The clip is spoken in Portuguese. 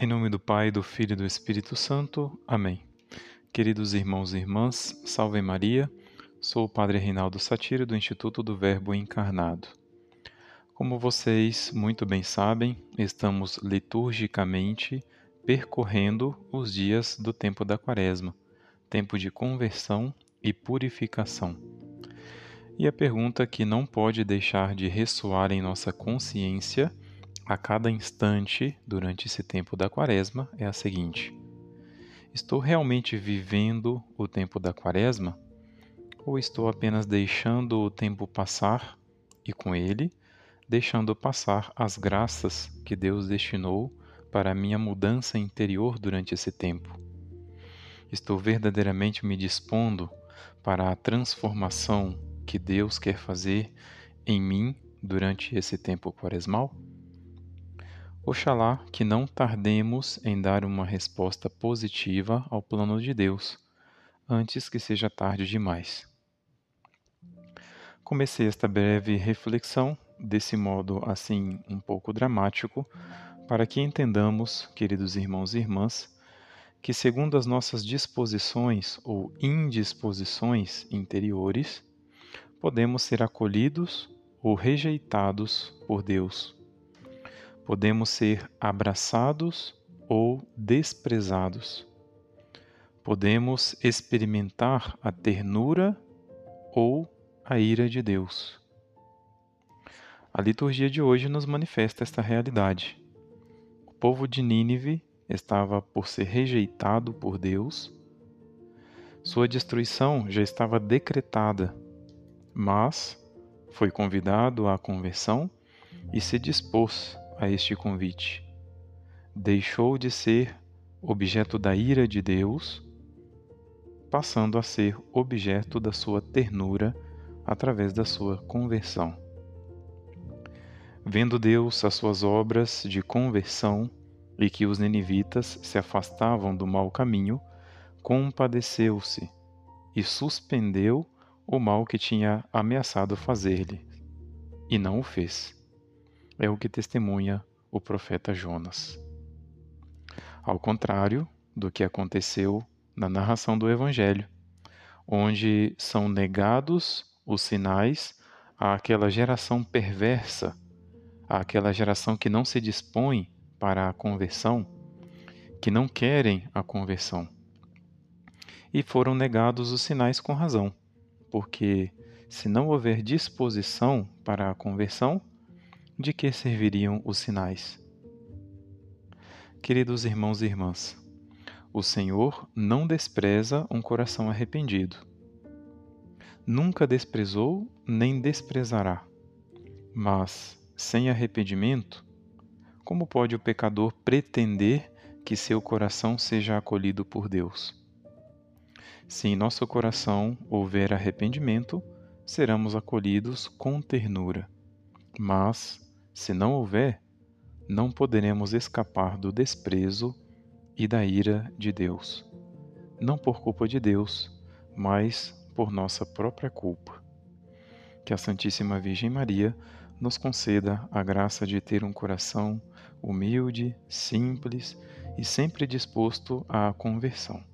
Em nome do Pai, do Filho e do Espírito Santo. Amém. Queridos irmãos e irmãs, salve Maria. Sou o Padre Reinaldo Satiro do Instituto do Verbo Encarnado. Como vocês muito bem sabem, estamos liturgicamente percorrendo os dias do tempo da Quaresma, tempo de conversão e purificação. E a pergunta que não pode deixar de ressoar em nossa consciência a cada instante durante esse tempo da Quaresma é a seguinte: Estou realmente vivendo o tempo da Quaresma? Ou estou apenas deixando o tempo passar e, com ele, deixando passar as graças que Deus destinou para a minha mudança interior durante esse tempo? Estou verdadeiramente me dispondo para a transformação que Deus quer fazer em mim durante esse tempo quaresmal? Oxalá que não tardemos em dar uma resposta positiva ao plano de Deus, antes que seja tarde demais. Comecei esta breve reflexão desse modo assim um pouco dramático, para que entendamos, queridos irmãos e irmãs, que segundo as nossas disposições ou indisposições interiores, podemos ser acolhidos ou rejeitados por Deus Podemos ser abraçados ou desprezados. Podemos experimentar a ternura ou a ira de Deus. A liturgia de hoje nos manifesta esta realidade. O povo de Nínive estava por ser rejeitado por Deus. Sua destruição já estava decretada, mas foi convidado à conversão e se dispôs a este convite. Deixou de ser objeto da ira de Deus, passando a ser objeto da sua ternura através da sua conversão. Vendo Deus as suas obras de conversão e que os ninivitas se afastavam do mau caminho, compadeceu-se e suspendeu o mal que tinha ameaçado fazer-lhe, e não o fez é o que testemunha o profeta Jonas. Ao contrário do que aconteceu na narração do Evangelho, onde são negados os sinais àquela geração perversa, àquela geração que não se dispõe para a conversão, que não querem a conversão. E foram negados os sinais com razão, porque se não houver disposição para a conversão, de que serviriam os sinais? Queridos irmãos e irmãs, o Senhor não despreza um coração arrependido. Nunca desprezou nem desprezará. Mas, sem arrependimento, como pode o pecador pretender que seu coração seja acolhido por Deus? Se em nosso coração houver arrependimento, seremos acolhidos com ternura. Mas, se não houver, não poderemos escapar do desprezo e da ira de Deus, não por culpa de Deus, mas por nossa própria culpa. Que a Santíssima Virgem Maria nos conceda a graça de ter um coração humilde, simples e sempre disposto à conversão.